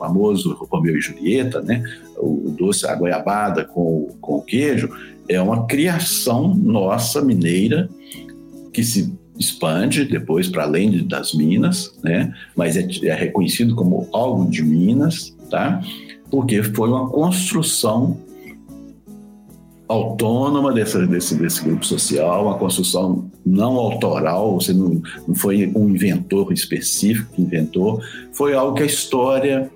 famoso Romeu e Julieta, né? O doce, a goiabada com, com o queijo, é uma criação nossa mineira que se expande depois para além das Minas, né? Mas é, é reconhecido como algo de Minas, tá? Porque foi uma construção autônoma desse, desse, desse grupo social, uma construção não autoral, você não, não foi um inventor específico que inventou, foi algo que a história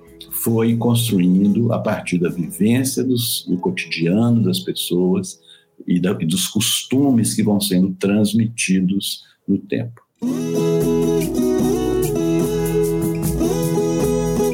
foi construindo a partir da vivência dos, do cotidiano das pessoas e, da, e dos costumes que vão sendo transmitidos no tempo.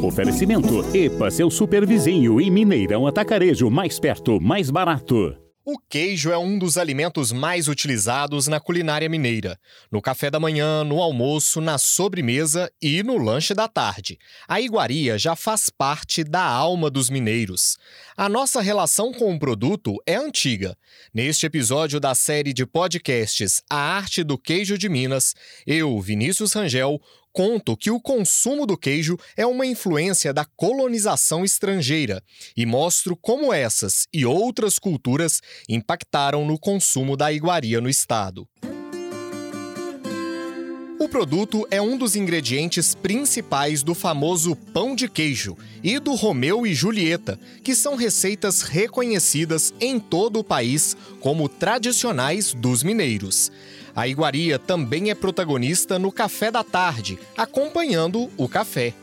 Oferecimento EPA, seu supervizinho e Mineirão Atacarejo, mais perto, mais barato. O queijo é um dos alimentos mais utilizados na culinária mineira. No café da manhã, no almoço, na sobremesa e no lanche da tarde. A iguaria já faz parte da alma dos mineiros. A nossa relação com o produto é antiga. Neste episódio da série de podcasts A Arte do Queijo de Minas, eu, Vinícius Rangel, conto que o consumo do queijo é uma influência da colonização estrangeira e mostro como essas e outras culturas impactaram no consumo da iguaria no estado. O produto é um dos ingredientes principais do famoso pão de queijo e do Romeu e Julieta, que são receitas reconhecidas em todo o país como tradicionais dos mineiros. A iguaria também é protagonista no café da tarde, acompanhando o café.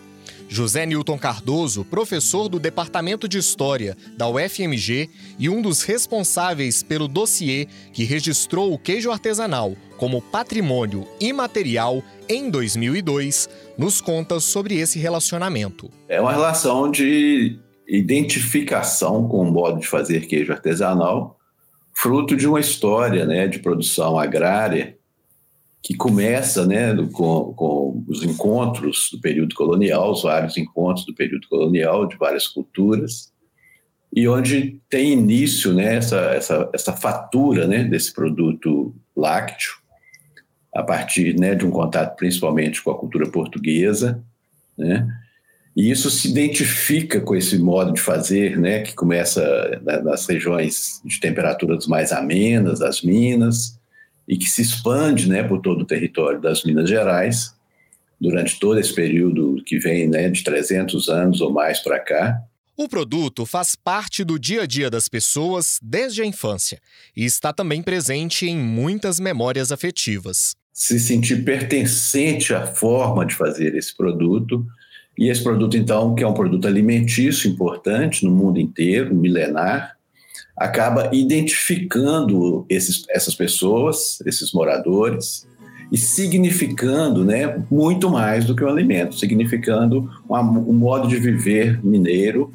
José Newton Cardoso, professor do Departamento de História da UFMG e um dos responsáveis pelo dossiê que registrou o queijo artesanal como patrimônio imaterial em 2002, nos conta sobre esse relacionamento. É uma relação de identificação com o modo de fazer queijo artesanal fruto de uma história né, de produção agrária que começa né, com, com, os encontros do período colonial, os vários encontros do período colonial de várias culturas, e onde tem início né, essa, essa, essa fatura né, desse produto lácteo, a partir né, de um contato principalmente com a cultura portuguesa, né, e isso se identifica com esse modo de fazer, né, que começa nas regiões de temperaturas mais amenas, das minas, e que se expande, né, por todo o território das Minas Gerais, durante todo esse período que vem, né, de 300 anos ou mais para cá. O produto faz parte do dia a dia das pessoas desde a infância e está também presente em muitas memórias afetivas. Se sentir pertencente à forma de fazer esse produto e esse produto, então, que é um produto alimentício importante no mundo inteiro, milenar, acaba identificando esses, essas pessoas, esses moradores, e significando né, muito mais do que um alimento, significando um modo de viver mineiro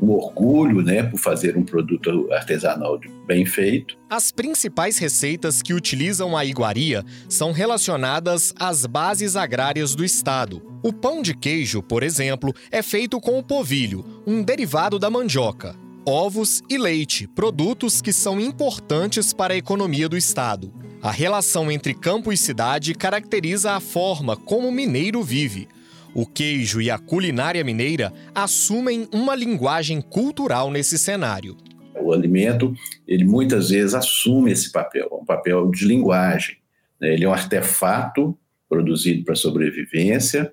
um orgulho né, por fazer um produto artesanal bem feito. As principais receitas que utilizam a iguaria são relacionadas às bases agrárias do estado. O pão de queijo, por exemplo, é feito com o povilho, um derivado da mandioca. Ovos e leite, produtos que são importantes para a economia do estado. A relação entre campo e cidade caracteriza a forma como o mineiro vive. O queijo e a culinária mineira assumem uma linguagem cultural nesse cenário. O alimento, ele muitas vezes assume esse papel, um papel de linguagem. Né? Ele é um artefato produzido para sobrevivência,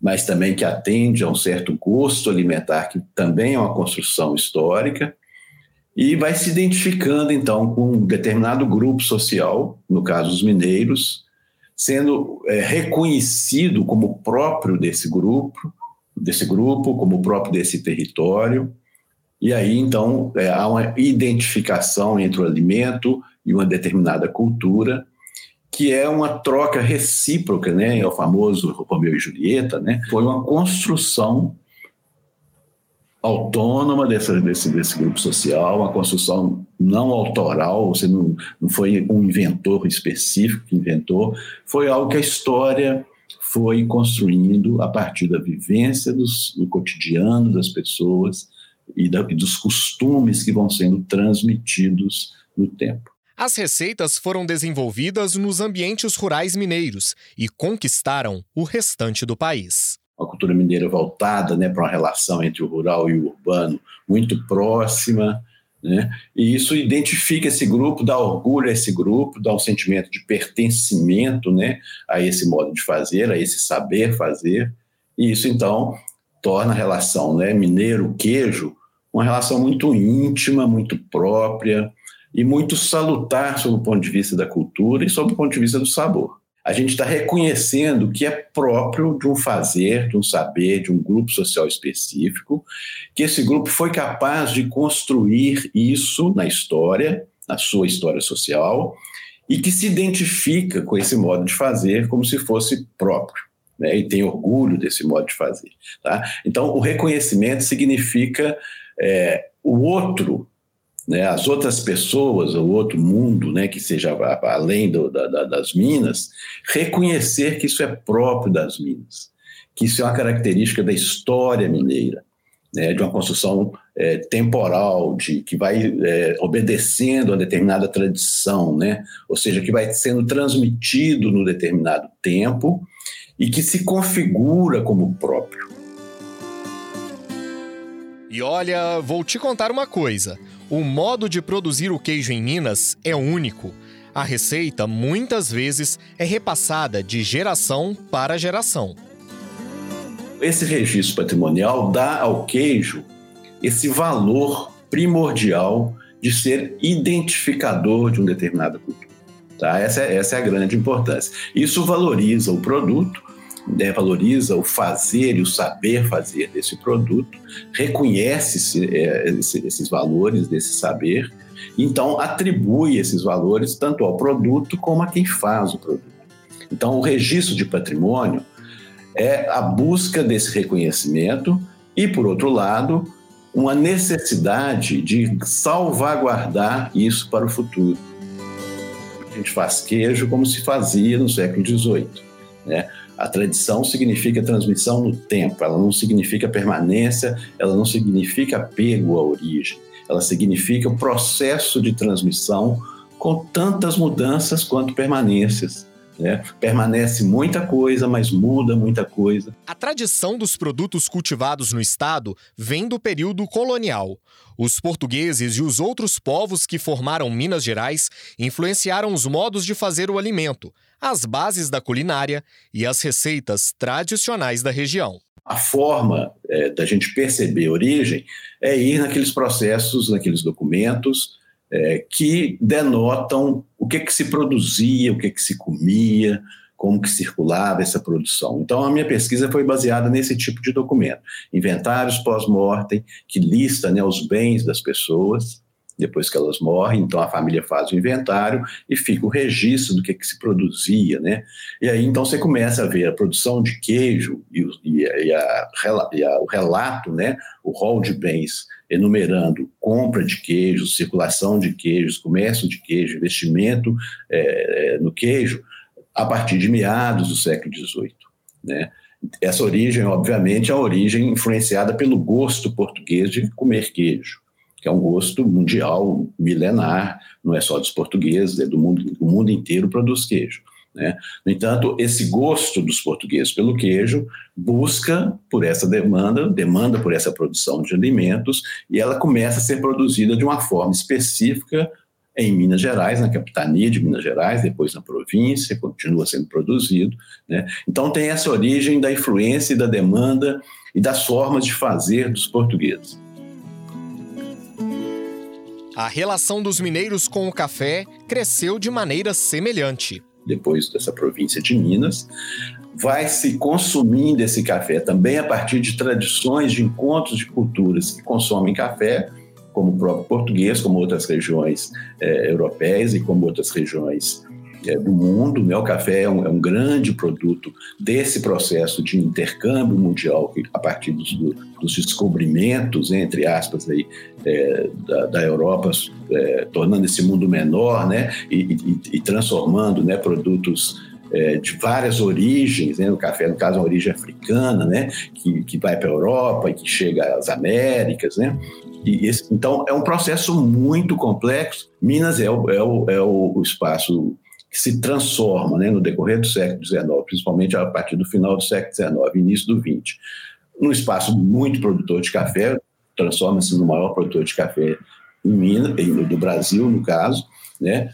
mas também que atende a um certo gosto alimentar, que também é uma construção histórica, e vai se identificando, então, com um determinado grupo social, no caso os mineiros, sendo é, reconhecido como próprio desse grupo, desse grupo, como próprio desse território. E aí, então, é, há uma identificação entre o alimento e uma determinada cultura, que é uma troca recíproca, né? É o famoso Romeu e Julieta, né? Foi uma construção autônoma desse, desse, desse grupo social, uma construção não autoral, você não, não foi um inventor específico que inventou, foi algo que a história foi construindo a partir da vivência dos, do cotidiano das pessoas e, da, e dos costumes que vão sendo transmitidos no tempo. As receitas foram desenvolvidas nos ambientes rurais mineiros e conquistaram o restante do país. uma cultura mineira voltada né, para uma relação entre o rural e o urbano muito próxima. Né? E isso identifica esse grupo, dá orgulho a esse grupo, dá um sentimento de pertencimento né, a esse modo de fazer, a esse saber fazer. E isso, então, torna a relação né, mineiro-queijo uma relação muito íntima, muito própria e muito salutar sob o ponto de vista da cultura e sob o ponto de vista do sabor a gente está reconhecendo que é próprio de um fazer, de um saber, de um grupo social específico, que esse grupo foi capaz de construir isso na história, na sua história social, e que se identifica com esse modo de fazer como se fosse próprio. Né, e tem orgulho desse modo de fazer. Tá? Então, o reconhecimento significa é, o outro né, as outras pessoas, o outro mundo, né, que seja além do, da, das minas, reconhecer que isso é próprio das minas, que isso é uma característica da história mineira, né, de uma construção é, temporal, de que vai é, obedecendo a determinada tradição, né, ou seja, que vai sendo transmitido no determinado tempo e que se configura como próprio. E olha, vou te contar uma coisa. O modo de produzir o queijo em Minas é único. A receita muitas vezes é repassada de geração para geração. Esse registro patrimonial dá ao queijo esse valor primordial de ser identificador de um determinada cultura. Tá? Essa, é, essa é a grande importância. Isso valoriza o produto né, valoriza o fazer e o saber fazer desse produto, reconhece é, esses valores desse saber, então atribui esses valores tanto ao produto como a quem faz o produto. Então, o registro de patrimônio é a busca desse reconhecimento e, por outro lado, uma necessidade de salvaguardar isso para o futuro. A gente faz queijo como se fazia no século XVIII. Né? A tradição significa transmissão no tempo, ela não significa permanência, ela não significa apego à origem, ela significa o processo de transmissão com tantas mudanças quanto permanências. Né? Permanece muita coisa, mas muda muita coisa. A tradição dos produtos cultivados no estado vem do período colonial. Os portugueses e os outros povos que formaram Minas Gerais influenciaram os modos de fazer o alimento, as bases da culinária e as receitas tradicionais da região. A forma é, da gente perceber a origem é ir naqueles processos, naqueles documentos é, que denotam o que, que se produzia, o que, que se comia, como que circulava essa produção. Então, a minha pesquisa foi baseada nesse tipo de documento. Inventários pós-mortem, que lista né, os bens das pessoas, depois que elas morrem, então a família faz o inventário e fica o registro do que, que se produzia, né? E aí então você começa a ver a produção de queijo e, e, e, a, e a, o relato, né? O rol de bens enumerando compra de queijos, circulação de queijos, comércio de queijo, investimento é, no queijo, a partir de meados do século XVIII, né? Essa origem, obviamente, é a origem influenciada pelo gosto português de comer queijo que é um gosto mundial, milenar, não é só dos portugueses, é do mundo, o mundo inteiro produz queijo. Né? No entanto, esse gosto dos portugueses pelo queijo busca por essa demanda, demanda por essa produção de alimentos, e ela começa a ser produzida de uma forma específica em Minas Gerais, na capitania de Minas Gerais, depois na província, continua sendo produzido. Né? Então, tem essa origem da influência e da demanda e das formas de fazer dos portugueses. A relação dos mineiros com o café cresceu de maneira semelhante. Depois dessa província de Minas, vai se consumindo esse café também a partir de tradições de encontros de culturas que consomem café, como o próprio português, como outras regiões é, europeias e como outras regiões é, do mundo. Né? O café é um, é um, grande produto desse processo de intercâmbio mundial que, a partir dos, do, dos descobrimentos, entre aspas, aí, é, da, da, Europa, é, tornando esse mundo menor né? e, e, e transformando né, produtos é, de várias origens, né? o café, no caso, uma origem africana, né? que, que vai para a Europa e que chega às Américas. Né? E esse, então, é um processo muito complexo. Minas é o, é o, é o espaço que se transforma né, no decorrer do século XIX, principalmente a partir do final do século XIX, início do XX, num espaço muito produtor de café, transforma-se no maior produtor de café em Minas, do Brasil, no caso, né?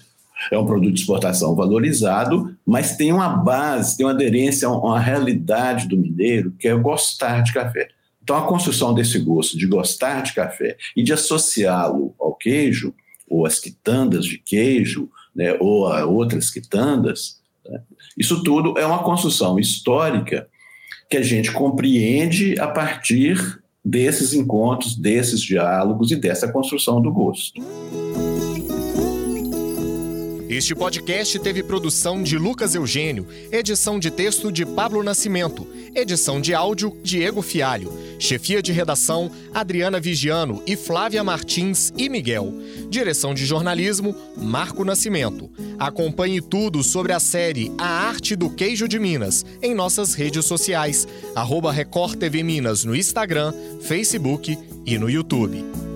É um produto de exportação valorizado, mas tem uma base, tem uma aderência a uma realidade do mineiro, que é gostar de café. Então, a construção desse gosto de gostar de café e de associá-lo ao queijo, ou às quitandas de queijo, né, ou a outras quitandas, né, isso tudo é uma construção histórica que a gente compreende a partir desses encontros, desses diálogos e dessa construção do gosto. Este podcast teve produção de Lucas Eugênio, edição de texto de Pablo Nascimento, edição de áudio Diego Fialho, chefia de redação Adriana Vigiano e Flávia Martins e Miguel, direção de jornalismo Marco Nascimento. Acompanhe tudo sobre a série A Arte do Queijo de Minas em nossas redes sociais, arroba Record TV Minas no Instagram, Facebook e no YouTube.